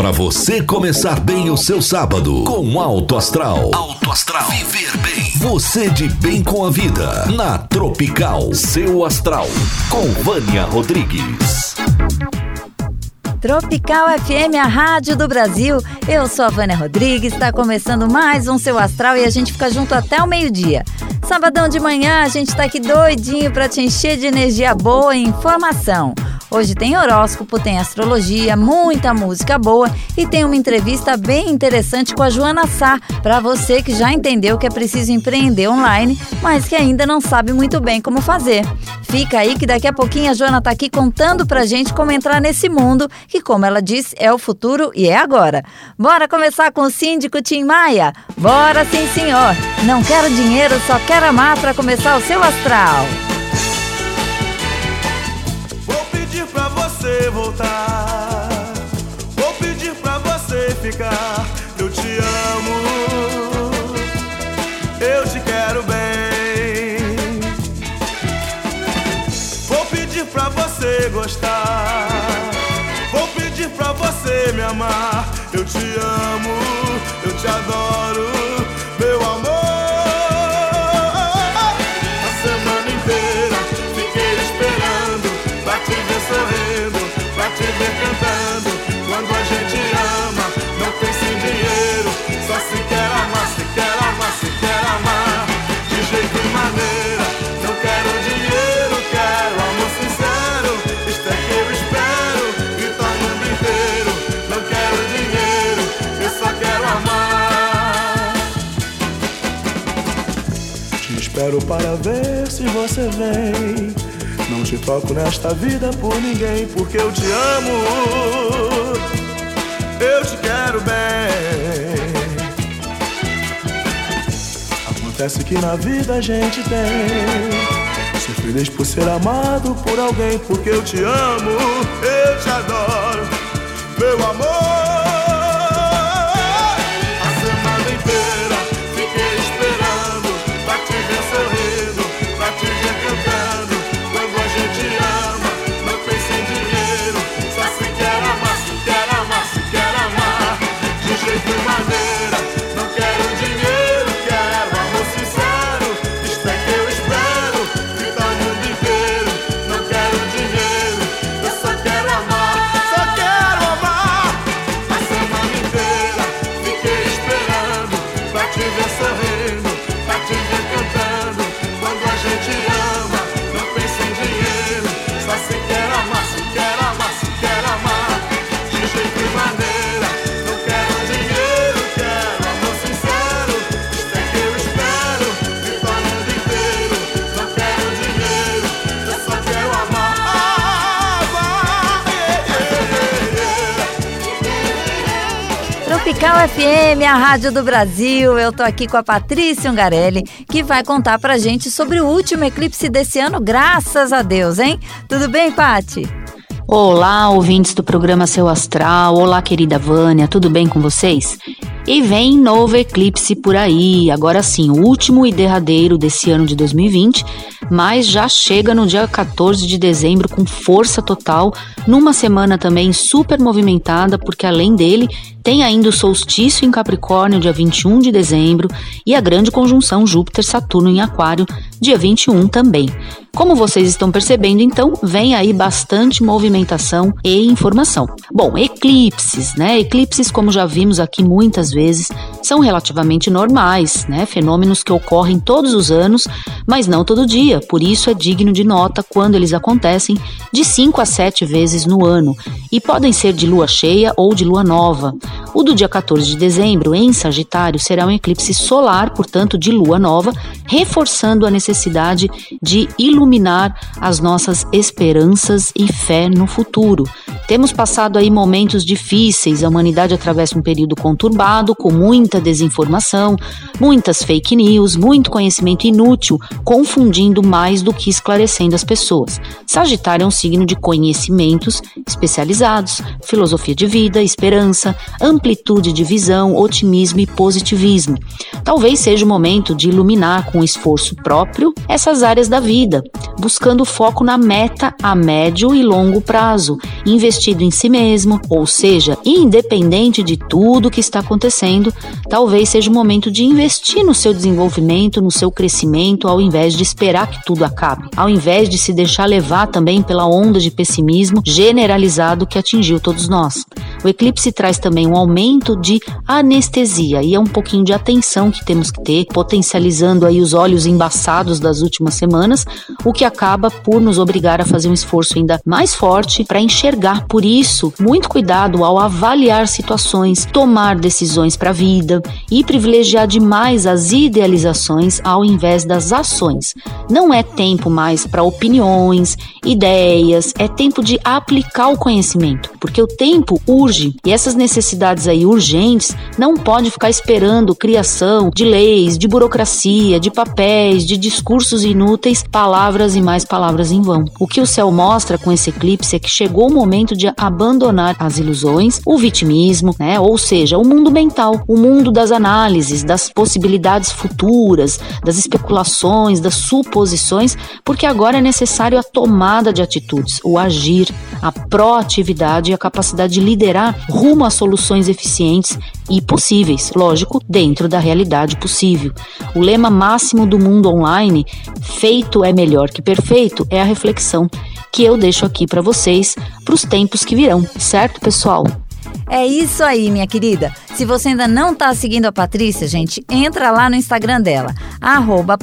Para você começar bem o seu sábado com Alto Astral. Alto Astral. Viver bem. Você de bem com a vida. Na Tropical. Seu Astral. Com Vânia Rodrigues. Tropical FM, a rádio do Brasil. Eu sou a Vânia Rodrigues, está começando mais um Seu Astral e a gente fica junto até o meio-dia. Sabadão de manhã, a gente está aqui doidinho para te encher de energia boa e informação. Hoje tem horóscopo, tem astrologia, muita música boa e tem uma entrevista bem interessante com a Joana Sá, para você que já entendeu que é preciso empreender online, mas que ainda não sabe muito bem como fazer. Fica aí que daqui a pouquinho a Joana tá aqui contando pra gente como entrar nesse mundo, que como ela disse, é o futuro e é agora. Bora começar com o síndico Tim Maia? Bora sim, senhor. Não quero dinheiro, só quero amar para começar o seu astral. Você voltar. Vou pedir pra você ficar. Eu te amo, eu te quero bem. Vou pedir pra você gostar. Vou pedir pra você me amar. Eu te amo, eu te adoro, para ver se você vem. Não te toco nesta vida por ninguém, porque eu te amo. Eu te quero bem. Acontece que na vida a gente tem. Ser feliz por ser amado por alguém, porque eu te amo, eu te adoro, meu amor. Tropical FM, a rádio do Brasil. Eu tô aqui com a Patrícia Ungarelli, que vai contar pra gente sobre o último eclipse desse ano, graças a Deus, hein? Tudo bem, Pati? Olá, ouvintes do programa Seu Astral. Olá, querida Vânia, tudo bem com vocês? E vem novo eclipse por aí, agora sim, o último e derradeiro desse ano de 2020, mas já chega no dia 14 de dezembro com força total, numa semana também super movimentada, porque além dele tem ainda o solstício em Capricórnio, dia 21 de dezembro, e a grande conjunção Júpiter-Saturno em Aquário, dia 21 também. Como vocês estão percebendo, então, vem aí bastante movimentação e informação. Bom, eclipses, né? Eclipses, como já vimos aqui muitas vezes, são relativamente normais, né? Fenômenos que ocorrem todos os anos, mas não todo dia. Por isso é digno de nota quando eles acontecem de 5 a 7 vezes no ano e podem ser de lua cheia ou de lua nova. O do dia 14 de dezembro, em Sagitário, será um eclipse solar, portanto, de lua nova, reforçando a necessidade de iluminar as nossas esperanças e fé no futuro. Temos passado aí momentos difíceis, a humanidade atravessa um período conturbado, com muita desinformação, muitas fake news, muito conhecimento inútil, confundindo mais do que esclarecendo as pessoas. Sagitário é um signo de conhecimentos especializados, filosofia de vida, esperança, amplitude de visão, otimismo e positivismo. Talvez seja o momento de iluminar com esforço próprio essas áreas da vida, buscando foco na meta a médio e longo prazo, investido em si mesmo, ou seja, independente de tudo que está acontecendo, talvez seja o momento de investir no seu desenvolvimento, no seu crescimento, ao invés de esperar que tudo acabe, ao invés de se deixar levar também pela onda de pessimismo generalizado que atingiu todos nós. O eclipse traz também um aumento de anestesia e é um pouquinho de atenção que temos que ter, potencializando aí os olhos embaçados das últimas semanas, o que acaba por nos obrigar a fazer um esforço ainda mais forte para enxergar. Por isso, muito cuidado ao avaliar situações, tomar decisões para a vida e privilegiar demais as idealizações ao invés das ações. Não é tempo mais para opiniões, ideias, é tempo de aplicar o conhecimento, porque o tempo urge e essas necessidades aí urgentes não pode ficar esperando criação de leis, de burocracia, de papéis, de discursos inúteis, palavras e mais palavras em vão. O que o céu mostra com esse eclipse é que chegou o momento de abandonar as ilusões, o vitimismo, né? Ou seja, o mundo mental, o mundo das análises, das possibilidades futuras, das especulações, das suposições, porque agora é necessário a tomada de atitudes, o agir, a proatividade e a capacidade de liderar rumo a soluções eficientes e possíveis, lógico, dentro da realidade possível. O lema máximo do mundo online, feito é melhor que perfeito, é a reflexão que eu deixo aqui para vocês para os tempos que virão, certo, pessoal? É isso aí, minha querida. Se você ainda não está seguindo a Patrícia, gente, entra lá no Instagram dela, arroba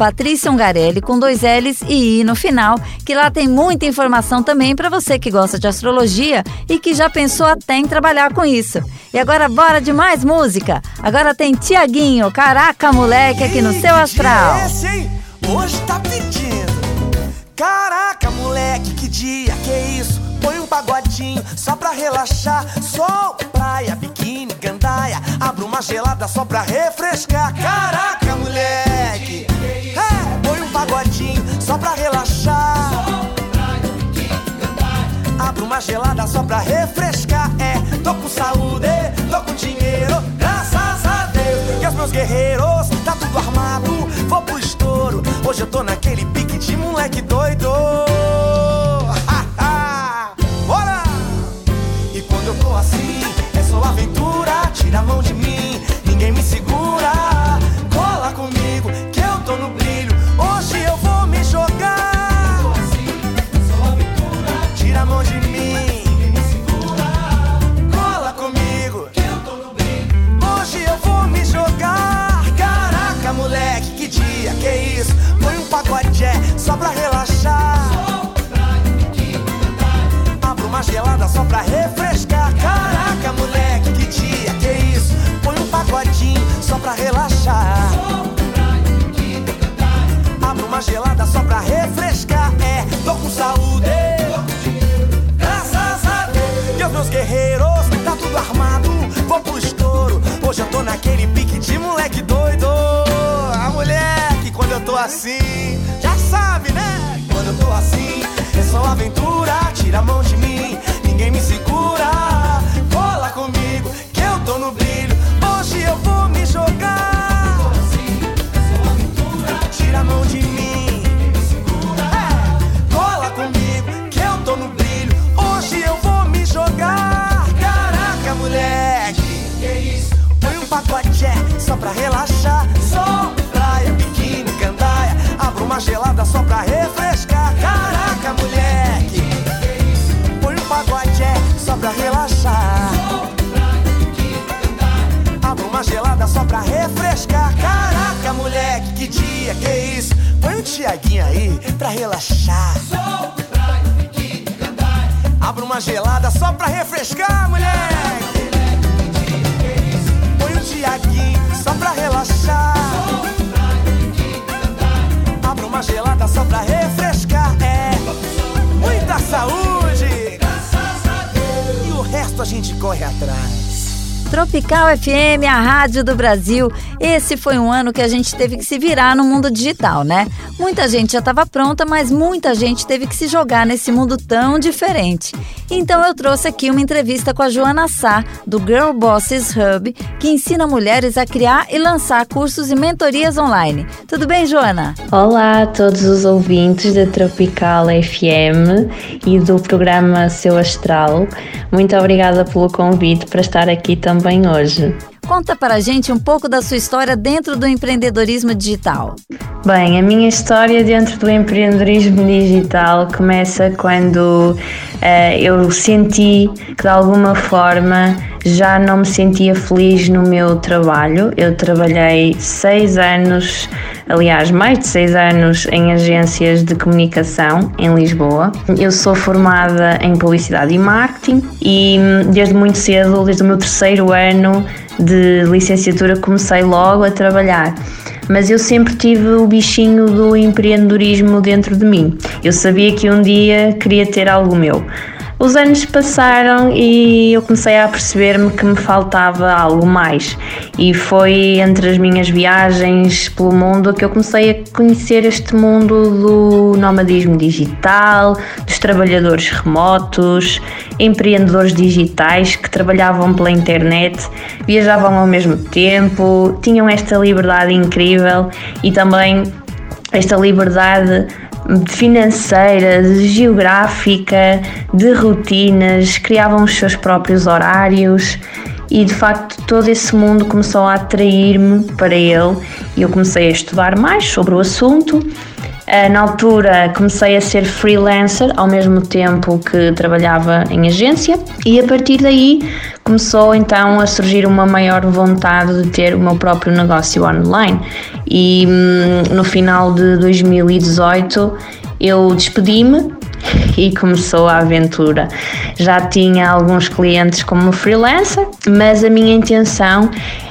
com dois L's e I no final, que lá tem muita informação também para você que gosta de astrologia e que já pensou até em trabalhar com isso. E agora bora de mais música? Agora tem Tiaguinho, caraca moleque, aqui no Seu Astral. Hein? Hoje tá pedindo. Caraca, moleque, que dia, que isso? Põe um pagodinho só pra relaxar. Sol, praia, biquíni, gandaia. Abra uma gelada só pra refrescar. Caraca, moleque. É, põe um pagodinho só pra relaxar. Abra uma gelada só pra refrescar. É, tô com saúde, tô com dinheiro, graças a Deus. E os meus guerreiros, tá tudo armado, vou pro estouro. Hoje eu tô naquele pique de moleque doido. Tira a mão de mim, ninguém me segura. Vou pro estouro. Hoje eu tô naquele pique de moleque doido. A moleque, quando eu tô assim, já sabe, né? Quando eu tô assim, é só aventura. Tira a mão de mim, ninguém me segura. Cola comigo, que eu tô no brilho. Hoje eu vou me jogar. Tira a mão de mim. Põe um pacote é, só pra relaxar. Sol, praia, biquíni, gandaia. Abra uma gelada só pra refrescar. Caraca, moleque. Põe um pacote é, só pra relaxar. Abra uma gelada só pra refrescar. Caraca, moleque, que dia, que isso? Põe um Tiaguinho aí pra relaxar. Abra uma gelada só pra refrescar, moleque. Atrás. Tropical FM, a rádio do Brasil. Esse foi um ano que a gente teve que se virar no mundo digital, né? Muita gente já estava pronta, mas muita gente teve que se jogar nesse mundo tão diferente. Então eu trouxe aqui uma entrevista com a Joana Sá, do Girl Bosses Hub, que ensina mulheres a criar e lançar cursos e mentorias online. Tudo bem, Joana? Olá a todos os ouvintes da Tropical FM e do programa Seu Astral. Muito obrigada pelo convite para estar aqui também hoje. Conta para a gente um pouco da sua história dentro do empreendedorismo digital. Bem, a minha história dentro do empreendedorismo digital começa quando uh, eu senti que de alguma forma já não me sentia feliz no meu trabalho. Eu trabalhei seis anos, aliás, mais de seis anos em agências de comunicação em Lisboa. Eu sou formada em publicidade e marketing e hum, desde muito cedo, desde o meu terceiro ano, de licenciatura comecei logo a trabalhar. Mas eu sempre tive o bichinho do empreendedorismo dentro de mim. Eu sabia que um dia queria ter algo meu. Os anos passaram e eu comecei a perceber-me que me faltava algo mais. E foi entre as minhas viagens pelo mundo que eu comecei a conhecer este mundo do nomadismo digital, dos trabalhadores remotos, empreendedores digitais que trabalhavam pela internet, viajavam ao mesmo tempo, tinham esta liberdade incrível e também esta liberdade financeira, geográfica, de rotinas, criavam os seus próprios horários e de facto todo esse mundo começou a atrair-me para ele e eu comecei a estudar mais sobre o assunto. Eh, na altura comecei a ser freelancer ao mesmo tempo que trabalhava em agência e a partir daí começou então a surgir uma maior vontade de ter o meu próprio negócio online e hum, no final de 2018 eu despedi-me e começou a aventura. Já tinha alguns clientes como freelancer, mas a minha intenção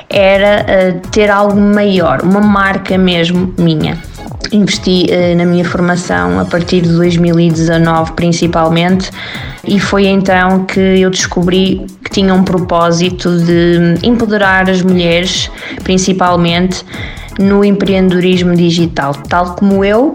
era uh, ter algo maior, uma marca mesmo minha. Investi uh, na minha formação a partir de 2019, principalmente, e foi então que eu descobri que tinha um propósito de empoderar as mulheres, principalmente no empreendedorismo digital, tal como eu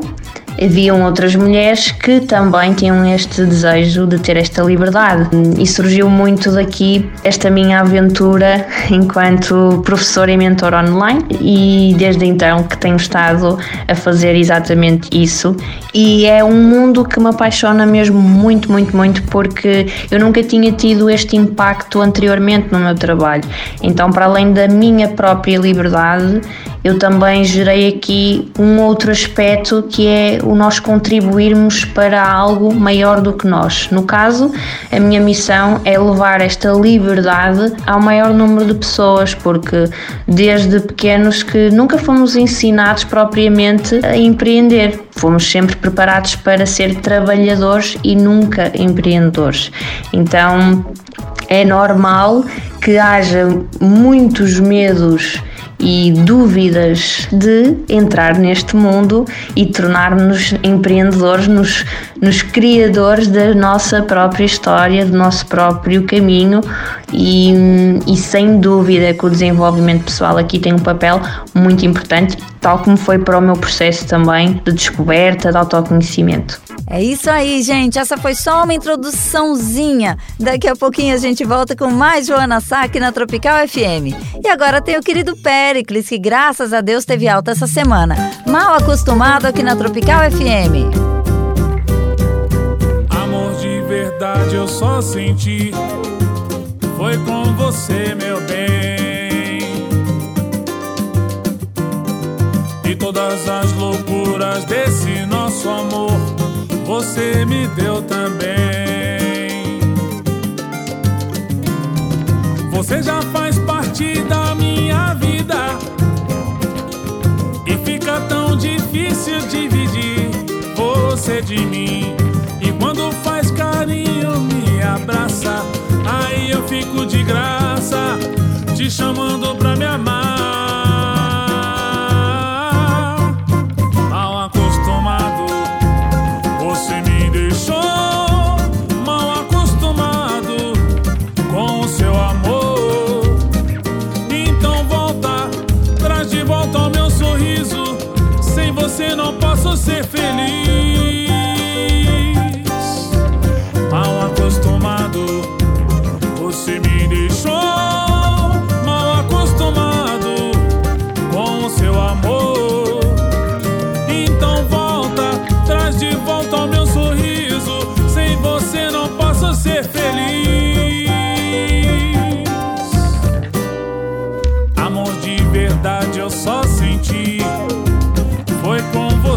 haviam outras mulheres que também tinham este desejo de ter esta liberdade. E surgiu muito daqui esta minha aventura enquanto professora e mentor online, e desde então que tenho estado a fazer exatamente isso. E é um mundo que me apaixona mesmo muito, muito, muito, porque eu nunca tinha tido este impacto anteriormente no meu trabalho. Então, para além da minha própria liberdade, eu também gerei aqui um outro aspecto que é o nós contribuirmos para algo maior do que nós. No caso, a minha missão é levar esta liberdade ao maior número de pessoas, porque desde pequenos que nunca fomos ensinados propriamente a empreender. Fomos sempre preparados para ser trabalhadores e nunca empreendedores. Então, é normal que haja muitos medos e dúvidas de entrar neste mundo e tornar-nos empreendedores, nos, nos criadores da nossa própria história, do nosso próprio caminho e, e sem dúvida que o desenvolvimento pessoal aqui tem um papel muito importante, tal como foi para o meu processo também de descoberta, de autoconhecimento. É isso aí, gente. Essa foi só uma introduçãozinha. Daqui a pouquinho a gente volta com mais Joana Sá aqui na Tropical FM. E agora tem o querido Pericles, que graças a Deus teve alta essa semana. Mal acostumado aqui na Tropical FM. Amor de verdade eu só senti. Foi com você, meu bem. E todas as loucuras desse você me deu também. Você já faz parte da minha vida e fica tão difícil dividir você de mim. E quando faz carinho, me abraça, aí eu fico de graça, te chamando pra me amar.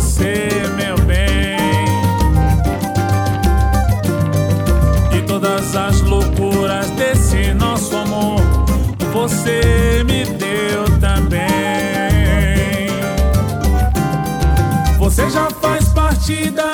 Você, meu bem. E todas as loucuras desse nosso amor, você me deu também. Você já faz parte da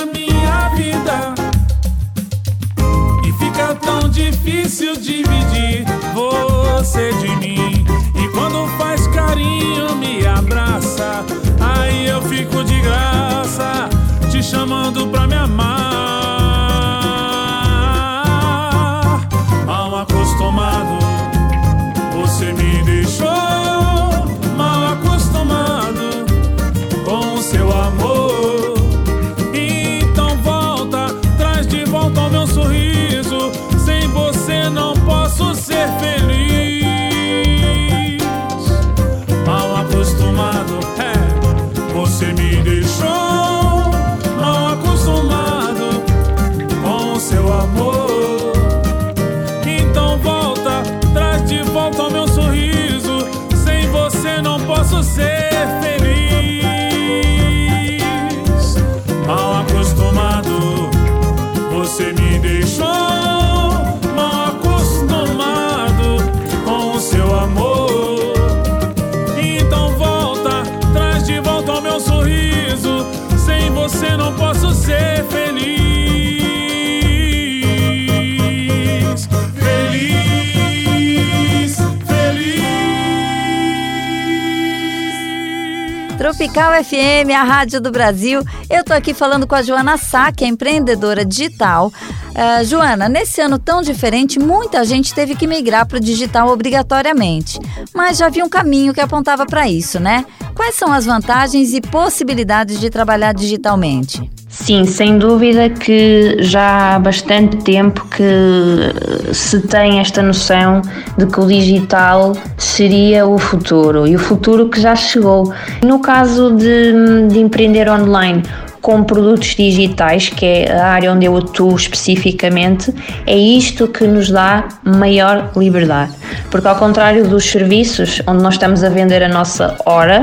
Tropical FM, a rádio do Brasil. Eu tô aqui falando com a Joana Sá, que é empreendedora digital. Ah, Joana, nesse ano tão diferente, muita gente teve que migrar para o digital obrigatoriamente. Mas já havia um caminho que apontava para isso, né? Quais são as vantagens e possibilidades de trabalhar digitalmente? Sim, sem dúvida que já há bastante tempo que se tem esta noção de que o digital seria o futuro e o futuro que já chegou. No caso de, de empreender online, com produtos digitais, que é a área onde eu atuo especificamente, é isto que nos dá maior liberdade. Porque, ao contrário dos serviços, onde nós estamos a vender a nossa hora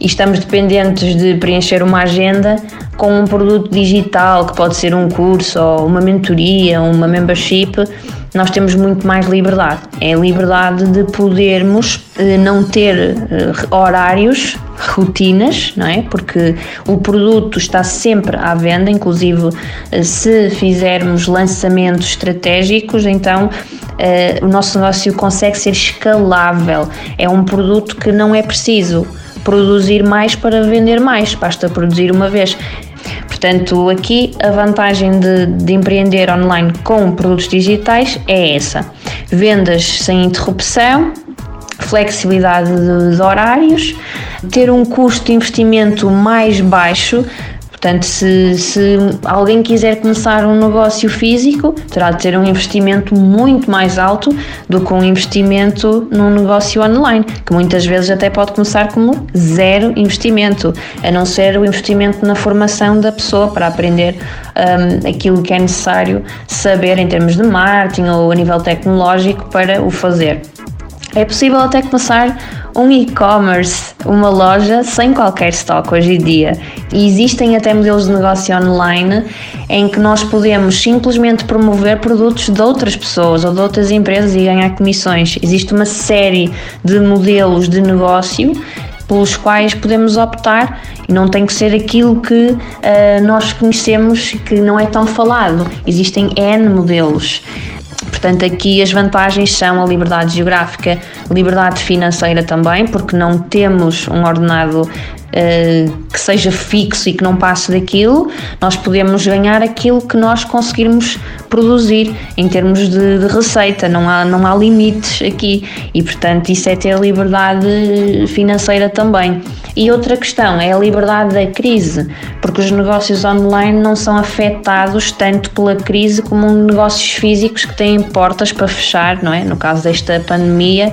e estamos dependentes de preencher uma agenda, com um produto digital, que pode ser um curso ou uma mentoria, uma membership, nós temos muito mais liberdade. É a liberdade de podermos eh, não ter eh, horários, rotinas, não é? Porque o produto está sempre à venda, inclusive eh, se fizermos lançamentos estratégicos, então o nosso negócio consegue ser escalável. É um produto que não é preciso produzir mais para vender mais, basta produzir uma vez. Portanto, aqui a vantagem de, de, empreender online com produtos digitais é essa: vendas sem interrupção, flexibilidade de, horários, ter um custo de investimento mais baixo. Portanto, se, se, alguém quiser começar um negócio físico, terá de ter um investimento muito mais alto do que um investimento num negócio online, que muitas vezes até pode começar como zero investimento, a não ser o investimento na formação da pessoa para aprender um, aquilo que é necessário saber em termos de marketing ou a nível tecnológico para o fazer. É possível até começar um e-commerce, uma loja sem qualquer estoque hoje em dia. E existem até modelos de negócio online em que nós podemos simplesmente promover produtos de outras pessoas ou de outras empresas e ganhar comissões. Existe uma série de modelos de negócio pelos quais podemos optar e não tem que ser aquilo que uh, nós conhecemos que não é tão falado. Existem N modelos. Portanto, aqui as vantagens são a liberdade geográfica, liberdade financeira também, porque não temos um ordenado uh, que seja fixo e que não passe daquilo, nós podemos ganhar aquilo que nós conseguirmos produzir em termos de, de, receita, não há, não há limites aqui. E, portanto, isso é ter liberdade financeira também. E outra questão é a liberdade da crise, porque os negócios online não são afetados tanto pela crise como negócios físicos que têm portas para fechar, não é? No caso desta pandemia,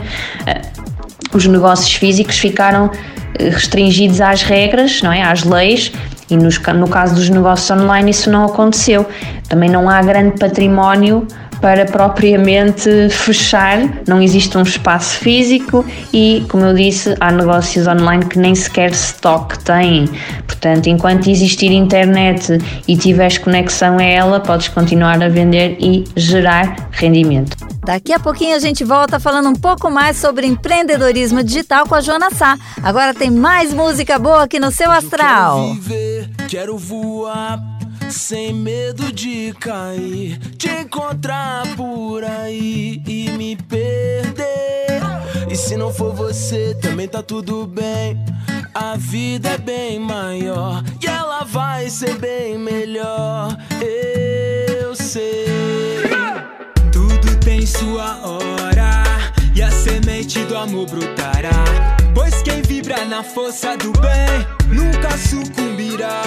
os negócios físicos ficaram restringidos às regras, não é? Às leis. E nos, no caso dos negócios online isso não aconteceu. Também não há grande património para propriamente fechar, não existe um espaço físico e, como eu disse, há negócios online que nem sequer stock têm. Portanto, enquanto existir internet e tiveres conexão a ela, podes continuar a vender e gerar rendimento. Daqui a pouquinho a gente volta falando um pouco mais sobre empreendedorismo digital com a Joana Sá. Agora tem mais música boa aqui no seu astral. Quero viver, quero voar, sem medo de cair, te encontrar por aí e me perder. E se não for você, também tá tudo bem. A vida é bem maior e ela vai ser bem melhor. Eu sei. Tudo tem sua hora e a semente do amor brotará. Pois quem vibra na força do bem nunca sucumbirá.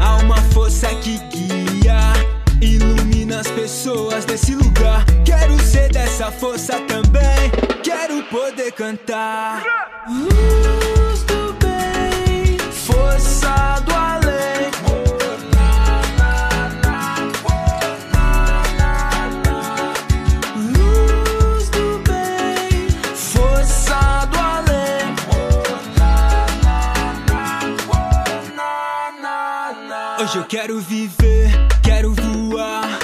Há uma força que guia, ilumina as pessoas desse lugar. Quero ser dessa força também, quero poder cantar. Luz Hoje eu quero viver, quero voar,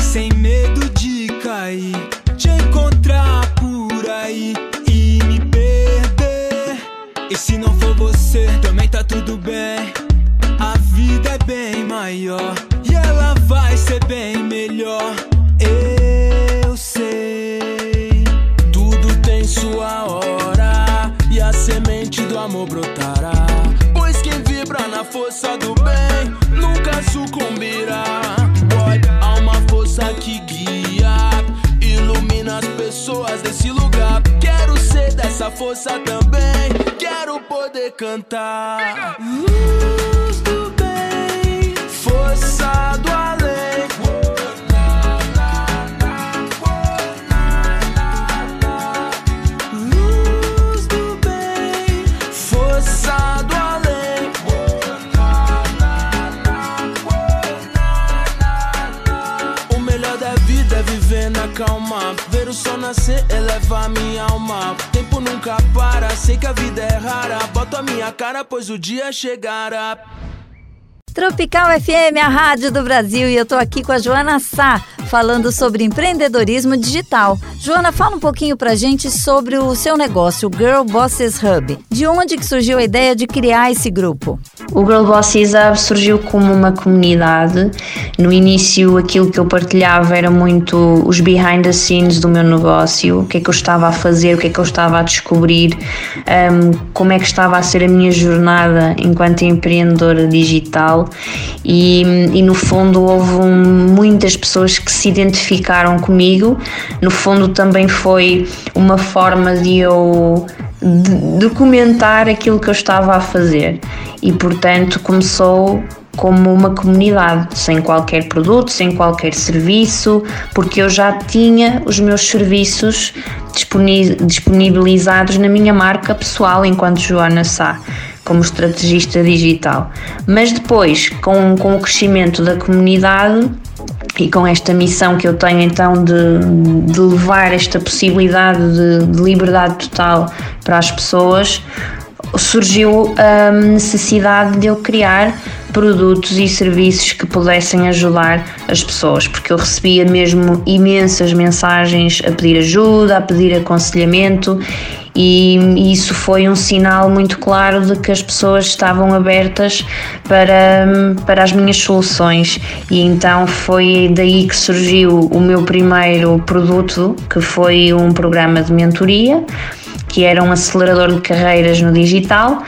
sem medo de cair, te encontrar por aí e me perder. E se não for você, também tá tudo bem. Força também, quero poder cantar. Luz do bem, força do além. Luz do bem, força do além. O melhor da vida é viver na calma. Ver o sol nascer eleva minha alma. Nunca para, sei que a vida é rara. Boto a minha cara, pois o dia chegará. Tropical FM, a rádio do Brasil, e eu tô aqui com a Joana Sá, falando sobre empreendedorismo digital. Joana, fala um pouquinho pra gente sobre o seu negócio, o Girl Bosses Hub. De onde que surgiu a ideia de criar esse grupo? O Girl Bosses Hub surgiu como uma comunidade. No início, aquilo que eu partilhava era muito os behind the scenes do meu negócio, o que é que eu estava a fazer, o que é que eu estava a descobrir, um, como é que estava a ser a minha jornada enquanto empreendedora digital. E, e no fundo, houve um, muitas pessoas que identificaram comigo. No fundo, também foi uma forma de eu documentar aquilo que eu estava a fazer e portanto começou como uma comunidade, sem qualquer produto, sem qualquer serviço, porque eu já tinha os meus serviços disponi- disponibilizados na minha marca pessoal enquanto Joana Sá, como estrategista digital. Mas depois, com, com o crescimento da comunidade, e com esta missão que eu tenho então de, de levar esta possibilidade de, de liberdade total para as pessoas, surgiu a necessidade de eu criar produtos e serviços que pudessem ajudar as pessoas, porque eu recebia mesmo imensas mensagens a pedir ajuda, a pedir aconselhamento e isso foi um sinal muito claro de que as pessoas estavam abertas para, para as minhas soluções. E então foi daí que surgiu o meu primeiro produto que foi um programa de mentoria que era um acelerador de carreiras no digital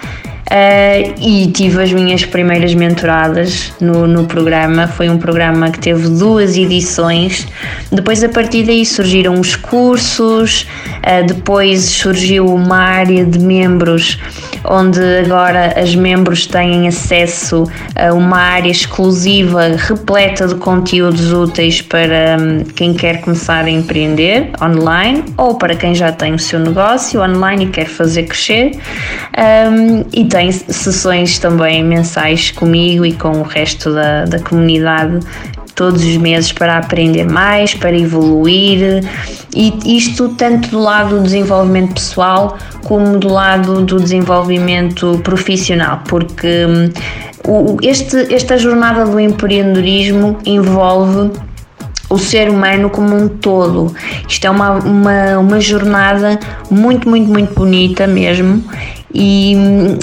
Uh, e tive as minhas primeiras mentoradas no, no programa. Foi um programa que teve duas edições. Depois, a partir daí, surgiram os cursos. Uh, depois surgiu uma área de membros, onde agora as membros têm acesso a uma área exclusiva repleta de conteúdos úteis para um, quem quer começar a empreender online ou para quem já tem o seu negócio online e quer fazer crescer. Um, e tem sessões também mensais comigo e com o resto da, da comunidade todos os meses para aprender mais, para evoluir. E isto tanto do lado do desenvolvimento pessoal como do lado do desenvolvimento profissional, porque hum, este, esta jornada do empreendedorismo envolve o ser humano como um todo. Isto é uma, uma, uma jornada muito, muito, muito bonita mesmo e,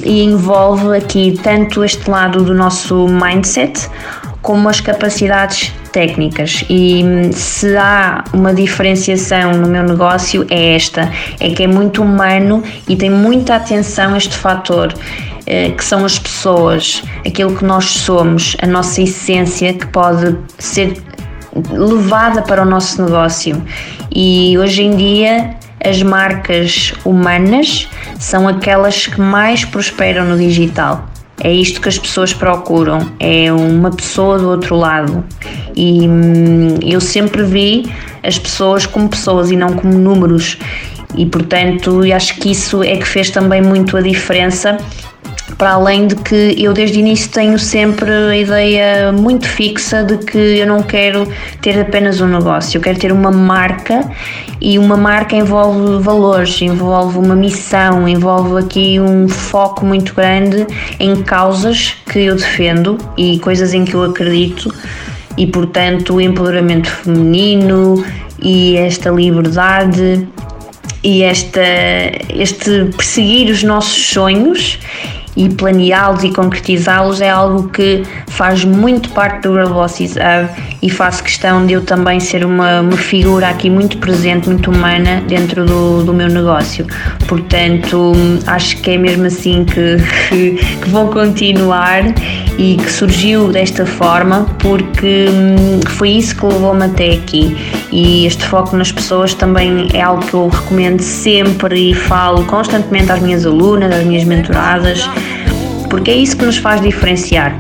e envolve aqui tanto este lado do nosso mindset como as capacidades técnicas e se há uma diferenciação no meu negócio é esta, é que é muito humano e tem muita atenção este fator eh, que são as pessoas, aquilo que nós somos, a nossa essência que pode ser levada para o nosso negócio. E hoje em dia as marcas humanas são aquelas que mais prosperam no digital. É isto que as pessoas procuram, é uma pessoa do outro lado. E hum, eu sempre vi as pessoas como pessoas e não como números. E portanto, acho que isso é que fez também muito a diferença para além de que eu desde o início tenho sempre a ideia muito fixa de que eu não quero ter apenas um negócio, eu quero ter uma marca e uma marca envolve valores, envolve uma missão, envolve aqui um foco muito grande em causas que eu defendo e coisas em que eu acredito e portanto o empoderamento feminino e esta liberdade e esta, este perseguir os nossos sonhos e planeá-los e concretizá-los é algo que faz muito parte do Velocities Hub e faço questão de eu também ser uma, uma figura aqui muito presente, muito humana dentro do, do meu negócio. Portanto, acho que é mesmo assim que, que, que vou continuar e que surgiu desta forma porque hum, foi isso que levou-me até aqui e este foco nas pessoas também é algo que eu recomendo sempre e falo constantemente às minhas alunas, às minhas mentoradas, porque é isso que nos faz diferenciar.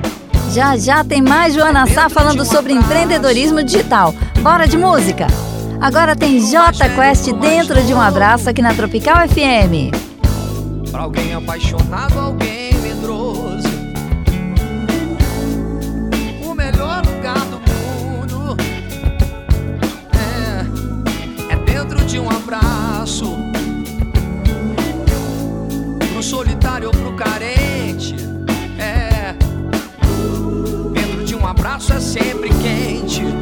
Já já tem mais Joana Sá falando sobre empreendedorismo digital. Bora de música! Agora tem J Quest dentro de um abraço aqui na Tropical FM. Pra alguém apaixonado, alguém medroso. O melhor lugar do mundo é, é dentro de um abraço. Pro solitário ou pro carente. Abraço é sempre quente.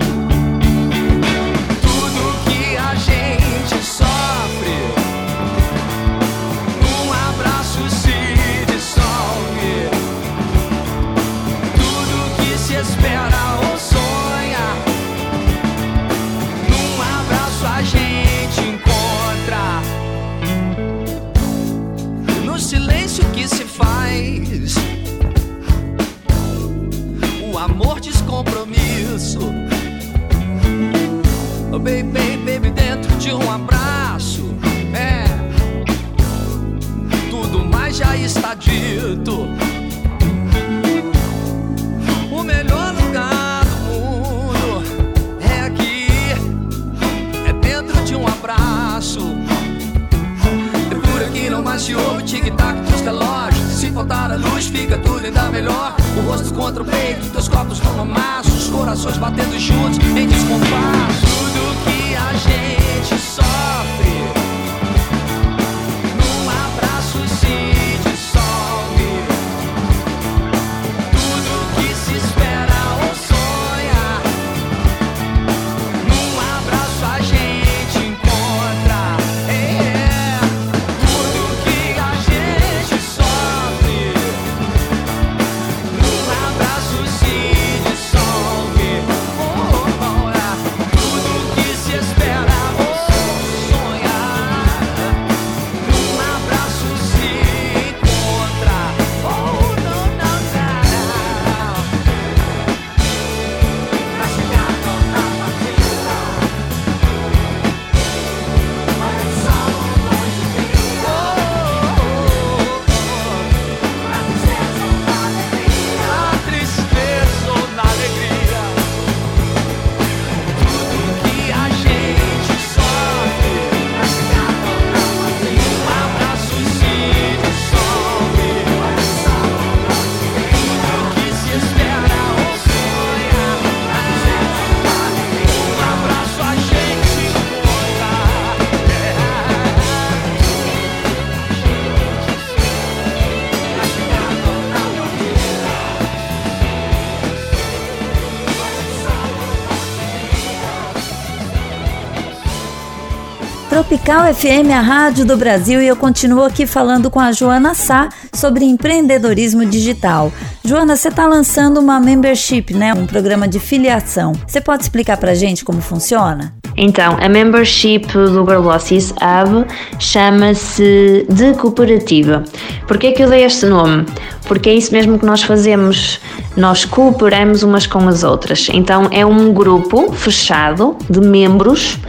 Tropical FM, a rádio do Brasil, e eu continuo aqui falando com a Joana Sá sobre empreendedorismo digital. Joana, você está lançando uma membership, né? Um programa de filiação. Você pode explicar pra gente como funciona? Então, a membership do Girlbosses Hub chama-se de cooperativa. Por que é que eu dei este nome? Porque é isso mesmo que nós fazemos. Nós cooperamos umas com as outras. Então, é um grupo fechado de membros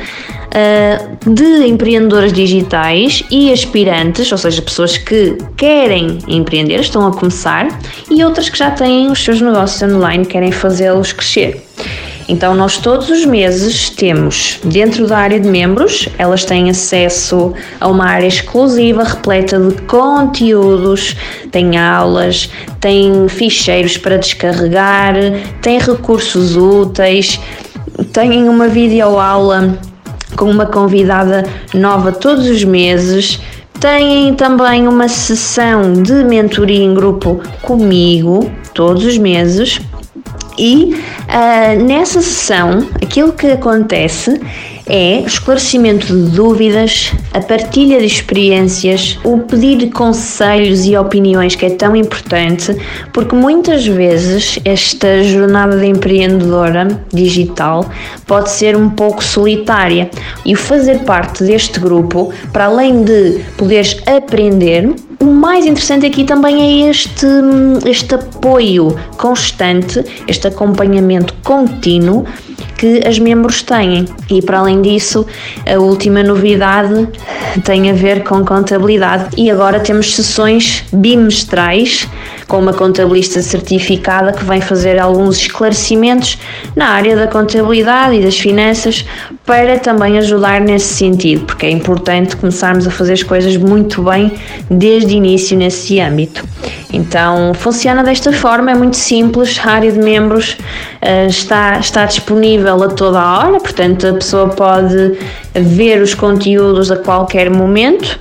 uh, de empreendedoras digitais e aspirantes, ou seja, pessoas que querem empreender, estão a começar, e outras que já têm os seus negócios online, querem fazê-los crescer. Então, nós todos os meses temos, dentro da área de membros, elas têm acesso a uma área exclusiva repleta de conteúdos, tem aulas, tem ficheiros para descarregar, tem recursos úteis, tem uma videoaula com uma convidada nova todos os meses. Têm também uma sessão de mentoria em grupo comigo todos os meses e uh, nessa sessão, aquilo que acontece é esclarecimento de dúvidas, a partilha de experiências, o pedir conselhos e opiniões que é tão importante, porque muitas vezes esta jornada de empreendedora digital pode ser um pouco solitária. E fazer parte deste grupo, para além de poderes aprender, o mais interessante aqui também é este, este apoio constante, este acompanhamento contínuo que as membros têm. E para além disso, a última novidade tem a ver com contabilidade e agora temos sessões bimestrais com uma contabilista certificada que vem fazer alguns esclarecimentos na área da contabilidade e das finanças para também ajudar nesse sentido, porque é importante começarmos a fazer as coisas muito bem desde o início nesse âmbito. Então funciona desta forma, é muito simples, a área de membros uh, está, está disponível a toda a hora, portanto a pessoa pode ver os conteúdos a qualquer momento,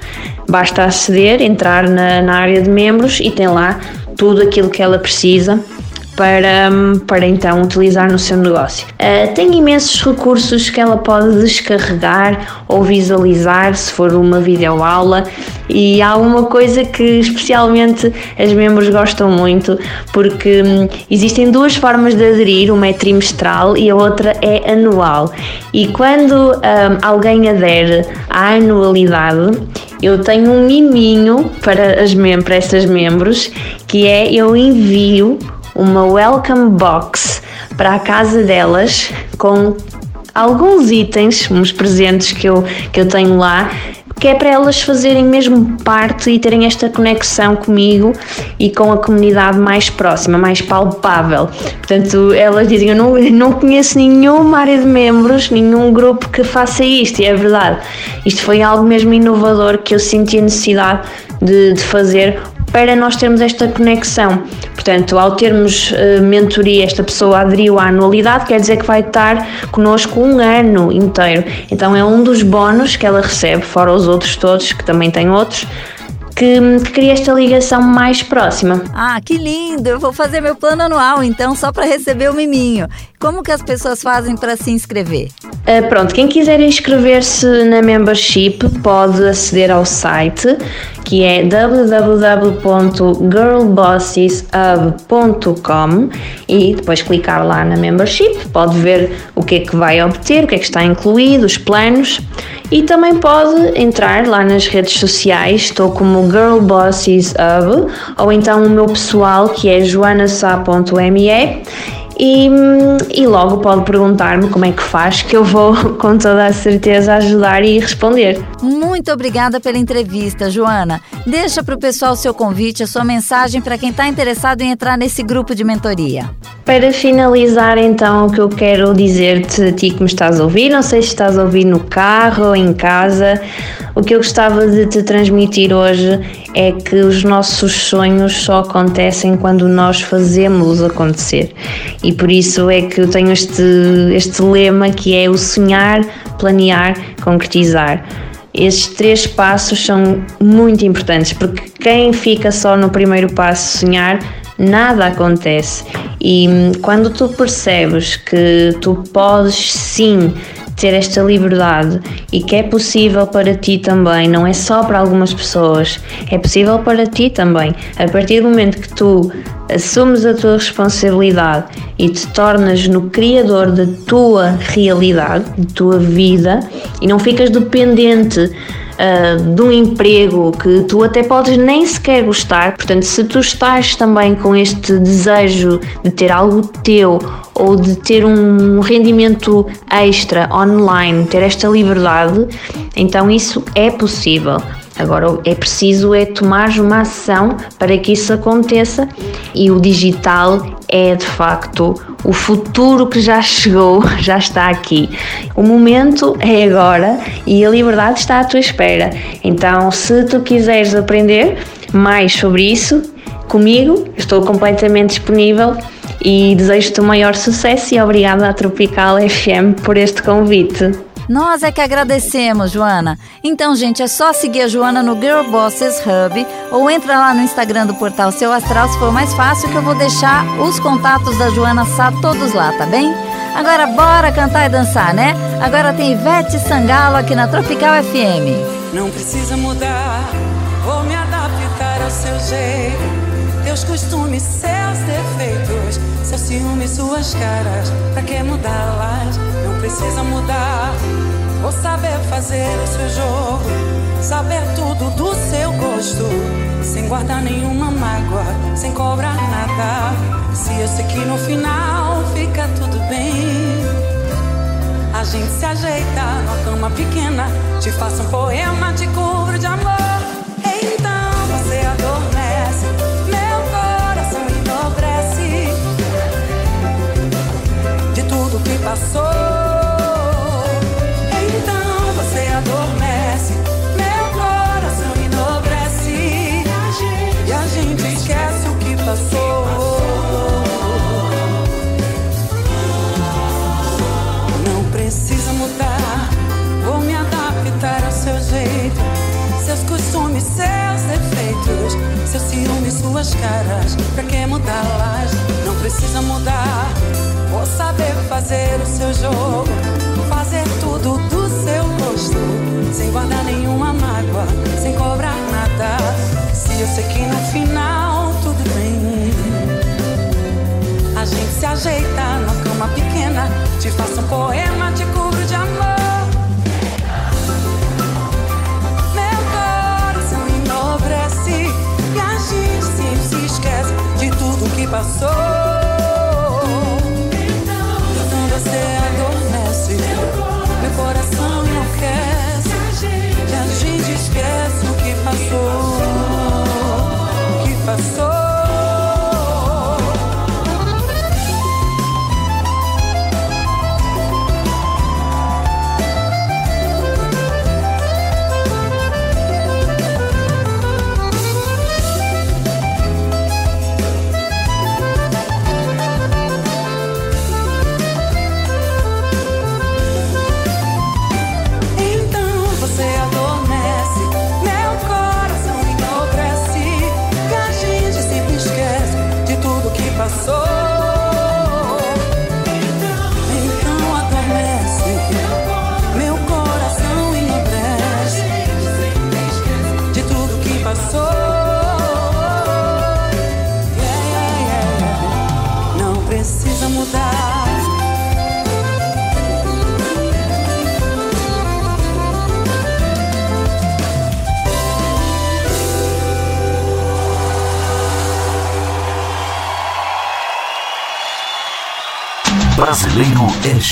basta aceder, entrar na, na área de membros e tem lá tudo aquilo que ela precisa para, para então utilizar no seu negócio. Uh, tem imensos recursos que ela pode descarregar ou visualizar se for uma videoaula e há uma coisa que especialmente as membros gostam muito porque hum, existem duas formas de aderir, uma é trimestral e a outra é anual e quando hum, alguém adere à anualidade eu tenho um miminho para, as mem para essas membros que é eu envio uma welcome box para a casa delas com alguns itens, uns presentes que eu, que eu tenho lá que é para elas fazerem mesmo parte e terem esta conexão comigo e com a comunidade mais próxima, mais palpável. Portanto, elas dizem: Eu não, não conheço nenhuma área de membros, nenhum grupo que faça isto, e é verdade. Isto foi algo mesmo inovador que eu senti a necessidade de, de fazer para nós termos esta conexão. Portanto, ao termos uh, mentoria, esta pessoa aderiu à anualidade, quer dizer que vai estar connosco um ano inteiro. Então, é um dos bónus que ela recebe, fora os outros todos, que também têm outros, que, que cria esta ligação mais próxima. Ah, que lindo! Eu vou fazer meu plano anual então só para receber o miminho. Como que as pessoas fazem para se inscrever? Uh, pronto, quem quiser inscrever-se na membership pode aceder ao site que é www.girlbosseshub.com e depois clicar lá na membership, pode ver o que é que vai obter, o que é que está incluído, os planos e também pode entrar lá nas redes sociais, estou como Girl Bosses Hub ou então o meu pessoal que é joanasa.me e, e logo pode perguntar-me como é que faz, que eu vou com toda a certeza ajudar e responder. Muito obrigada pela entrevista, Joana. Deixa para o pessoal o seu convite, a sua mensagem para quem está interessado em entrar nesse grupo de mentoria. Para finalizar, então, o que eu quero dizer-te, a ti que me estás a ouvir, não sei se estás a ouvir no carro ou em casa, o que eu gostava de te transmitir hoje é que os nossos sonhos só acontecem quando nós fazemos acontecer. E por isso é que eu tenho este, este lema que é o sonhar, planear, concretizar. Estes três passos são muito importantes porque quem fica só no primeiro passo, sonhar, nada acontece. E hum, quando tu percebes que tu podes sim ter esta liberdade e que é possível para ti também, não é só para algumas pessoas, é possível para ti também. A partir do momento que tu assumes a tua responsabilidade e te tornas no criador da tua realidade, da tua vida e não ficas dependente uh, de um emprego que tu até podes nem sequer gostar. Portanto, se tu estás também com este desejo de ter algo teu ou de ter um rendimento extra online, ter esta liberdade, então isso é possível. Agora é preciso é tomar uma ação para que isso aconteça e o digital é de facto o futuro que já chegou, já está aqui. O momento é agora e a liberdade está à tua espera. Então, se tu quiseres aprender mais sobre isso, comigo, estou completamente disponível e desejo-te o maior sucesso e obrigada à Tropical FM por este convite. Nós é que agradecemos, Joana. Então, gente, é só seguir a Joana no Girl Bosses Hub ou entra lá no Instagram do portal Seu Astral se for mais fácil, que eu vou deixar os contatos da Joana Sá todos lá, tá bem? Agora bora cantar e dançar, né? Agora tem Ivete Sangalo aqui na Tropical FM. Não precisa mudar, vou me adaptar ao seu jeito. Teus costumes, seus defeitos, seus ciúmes, suas caras. Pra que mudá-las? Não precisa mudar. Vou saber fazer o seu jogo, saber tudo do seu gosto, sem guardar nenhuma mágoa, sem cobrar nada. Se eu sei que no final fica tudo bem. A gente se ajeita numa cama pequena, te faço um poema, te cubro de amor. Seus defeitos, seus ciúmes, suas caras. Pra que mudá-las? Não precisa mudar. Vou saber fazer o seu jogo, fazer tudo do seu gosto, sem guardar nenhuma mágoa, sem cobrar nada. Se eu sei que no final tudo bem. A gente se ajeita numa cama pequena. Te faço um poema, de amor. Passou. Então você adormece, meu coração enlouquece e a gente esquece o que passou. O que passou.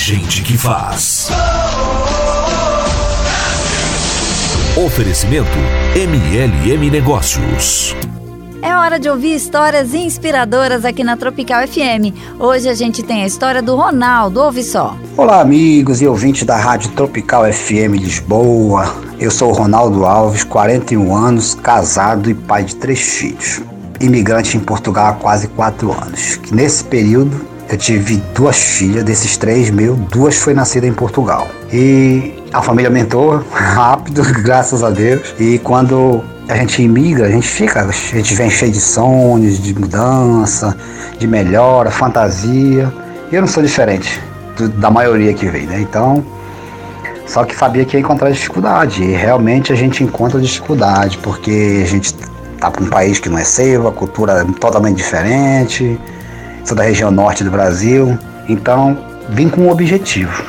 Gente que faz. Oferecimento MLM Negócios. É hora de ouvir histórias inspiradoras aqui na Tropical FM. Hoje a gente tem a história do Ronaldo, ouve só. Olá, amigos e ouvintes da Rádio Tropical FM Lisboa. Eu sou o Ronaldo Alves, 41 anos, casado e pai de três filhos. Imigrante em Portugal há quase quatro anos. Que nesse período eu tive duas filhas, desses três mil, duas foi nascida em Portugal. E a família aumentou rápido, graças a Deus. E quando a gente imigra, a gente fica, a gente vem cheio de sonhos, de mudança, de melhora, fantasia. E eu não sou diferente do- da maioria que vem, né? Então, Só que sabia que ia encontrar dificuldade. E realmente a gente encontra dificuldade, porque a gente tá para um país que não é seu, a cultura é totalmente diferente. Sou da região norte do Brasil. Então, vim com um objetivo.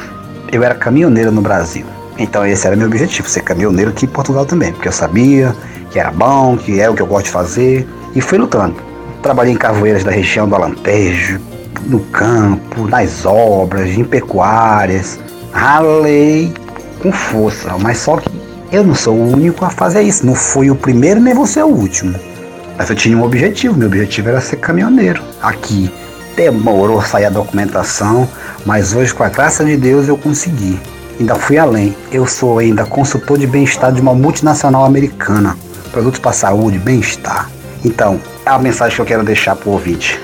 Eu era caminhoneiro no Brasil. Então esse era meu objetivo, ser caminhoneiro aqui em Portugal também, porque eu sabia que era bom, que é o que eu gosto de fazer, e fui lutando. Trabalhei em carvoeiras da região do Alentejo, no campo, nas obras, em pecuárias. Ralei com força, mas só que eu não sou o único a fazer isso. Não fui o primeiro nem vou ser o último. Mas eu tinha um objetivo, meu objetivo era ser caminhoneiro. Aqui demorou sair a documentação, mas hoje, com a graça de Deus, eu consegui. Ainda fui além. Eu sou ainda consultor de bem-estar de uma multinacional americana. Produtos para saúde, bem-estar. Então, a mensagem que eu quero deixar para o ouvinte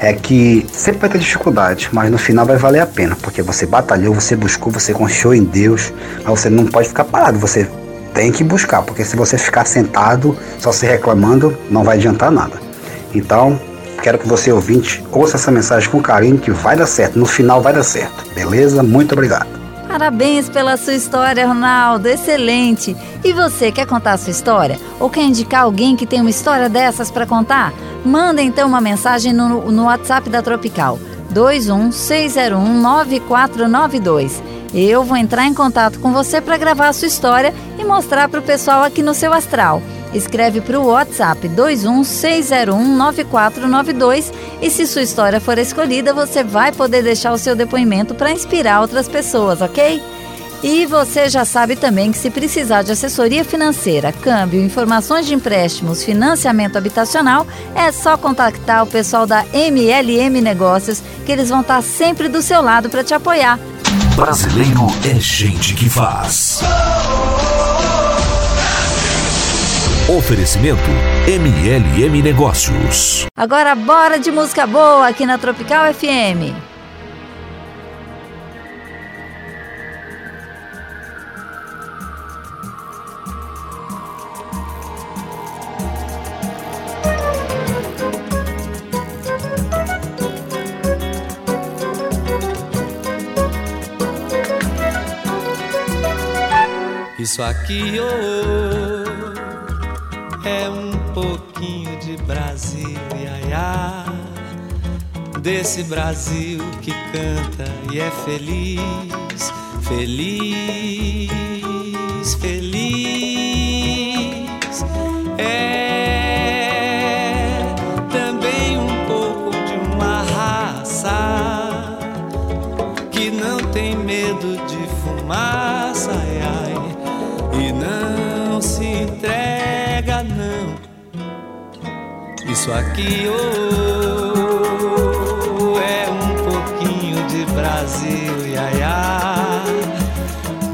é que sempre vai ter dificuldade, mas no final vai valer a pena, porque você batalhou, você buscou, você confiou em Deus, mas você não pode ficar parado, você tem que buscar, porque se você ficar sentado só se reclamando, não vai adiantar nada. Então, quero que você ouvinte ouça essa mensagem com carinho que vai dar certo, no final vai dar certo. Beleza? Muito obrigado. Parabéns pela sua história, Ronaldo. Excelente. E você quer contar a sua história? Ou quer indicar alguém que tem uma história dessas para contar? Manda então uma mensagem no, no WhatsApp da Tropical 216019492. Eu vou entrar em contato com você para gravar a sua história e mostrar para o pessoal aqui no seu astral. Escreve para o WhatsApp 216019492 e se sua história for escolhida, você vai poder deixar o seu depoimento para inspirar outras pessoas, ok? E você já sabe também que se precisar de assessoria financeira, câmbio, informações de empréstimos, financiamento habitacional, é só contactar o pessoal da MLM Negócios, que eles vão estar sempre do seu lado para te apoiar. Brasileiro é gente que faz. Oferecimento MLM Negócios. Agora bora de música boa aqui na Tropical FM. Isso aqui oh, é um pouquinho de Brasil, iaiá. Desse Brasil que canta e é feliz, feliz, feliz. É também um pouco de uma raça que não tem medo de fumaça, ai, ai, e não se entrega, não. Isso aqui oh, é um pouquinho de Brasil, iaiá.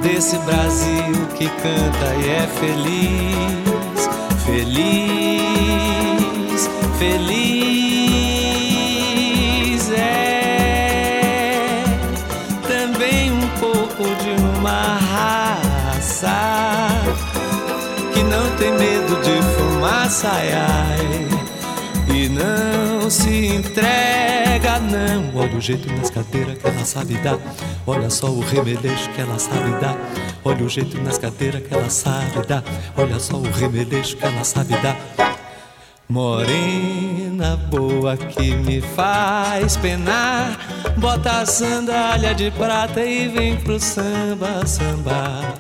Desse Brasil que canta e é feliz, feliz, feliz. É também um pouco de uma raça não tem medo de fumaça, ai, ai, e não se entrega, não. Olha o jeito nas cadeiras que ela sabe dar, olha só o remeleixo que ela sabe dar. Olha o jeito nas cadeiras que ela sabe dar, olha só o remeleixo que ela sabe dar. Morena boa que me faz penar, bota a sandália de prata e vem pro samba, samba.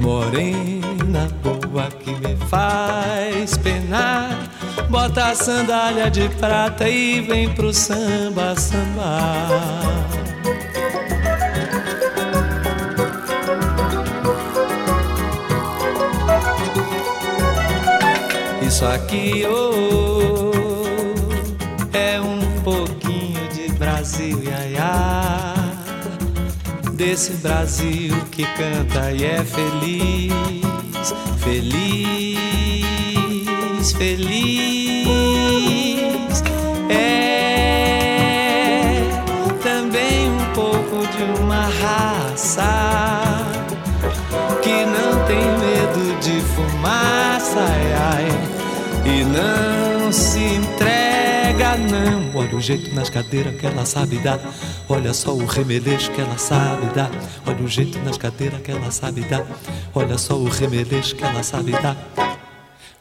Morena boa que me faz penar, bota a sandália de prata e vem pro samba, samba. Isso aqui oh, é um pouquinho de Brasil, iaiá. Desse Brasil que canta e é feliz, feliz, feliz. É também um pouco de uma raça que não tem medo de fumaça, ai, ai, e não não. Olha o jeito nas cadeiras que ela sabe dar. Olha só o remeleixo que ela sabe dar. Olha o jeito nas cadeiras que ela sabe dar. Olha só o remeleixo que ela sabe dar.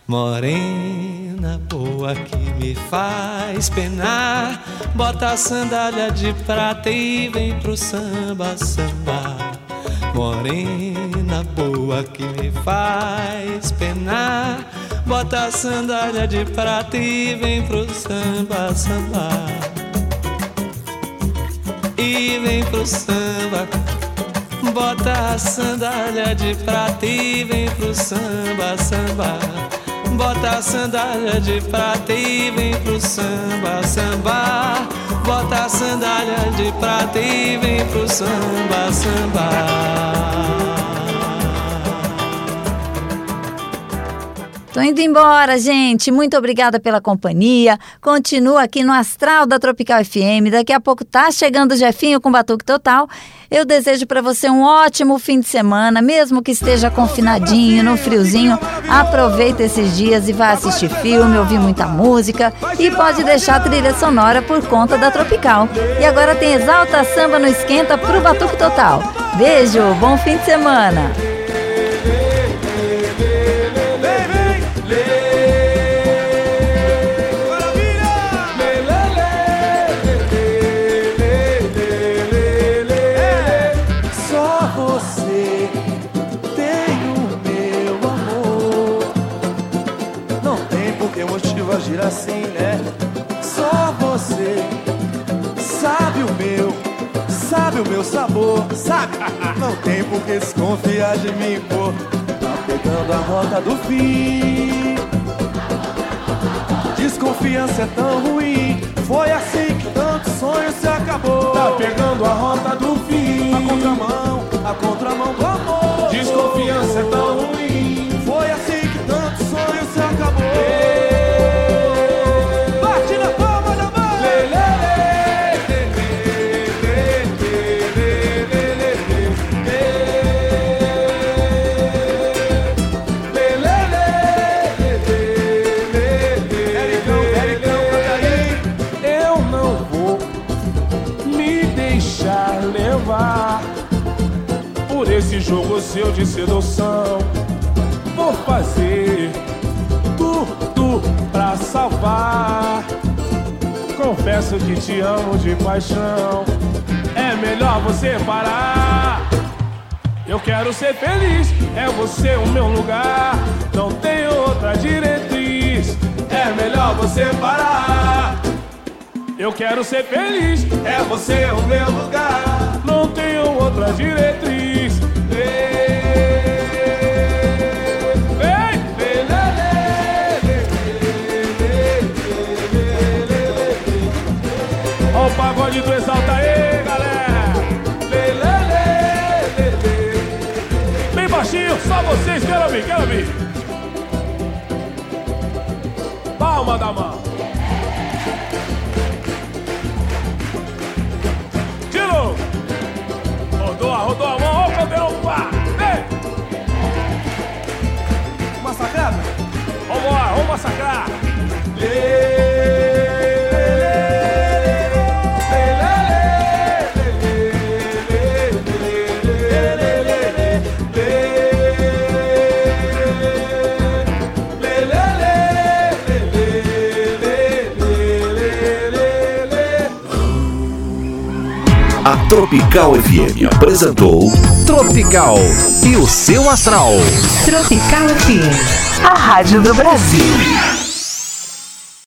Morena boa que me faz penar. Bota a sandália de prata e vem pro samba, samba. Morena boa que me faz penar. Bota a sandália de prata e vem pro samba, samba. E vem pro samba. Bota a sandália de prata e vem pro samba, samba. Bota a sandália de prata e vem pro samba, samba. Bota a sandália de prata e vem pro samba, samba. Tô indo embora, gente. Muito obrigada pela companhia. Continua aqui no Astral da Tropical FM. Daqui a pouco tá chegando o Jefinho com Batuque Total. Eu desejo para você um ótimo fim de semana, mesmo que esteja confinadinho, no friozinho. Aproveita esses dias e vá assistir filme, ouvir muita música e pode deixar a trilha sonora por conta da Tropical. E agora tem Exalta Samba no Esquenta pro Batuque Total. Beijo, bom fim de semana. Sabor, sabe? Não tem por que desconfiar de mim, pô. Tá pegando a rota do fim. Desconfiança é tão ruim. Foi assim que tanto sonho se acabou. Tá pegando a rota do fim. A contramão, a contramão do amor. Desconfiança é tão ruim. Foi assim que tanto sonho se acabou. Bate jogo seu de sedução. Vou fazer tudo pra salvar. Confesso que te amo de paixão. É melhor você parar. Eu quero ser feliz, é você o meu lugar. Não tem outra diretriz. É melhor você parar. Eu quero ser feliz, é você o meu lugar. Não tenho outra diretriz. Pagode do Exalta aí, galera. Lê, lê, lê, lê, lê. Bem baixinho, só vocês, quero ouvir, quero ouvir. Palma da mão. De novo. Rodou, rodou a mão, ó o caldeirão, pá. Vem. Massacrada? Vamos lá, vamos massacrar. A Tropical FM apresentou Tropical e o seu astral. Tropical FM, a rádio do Brasil.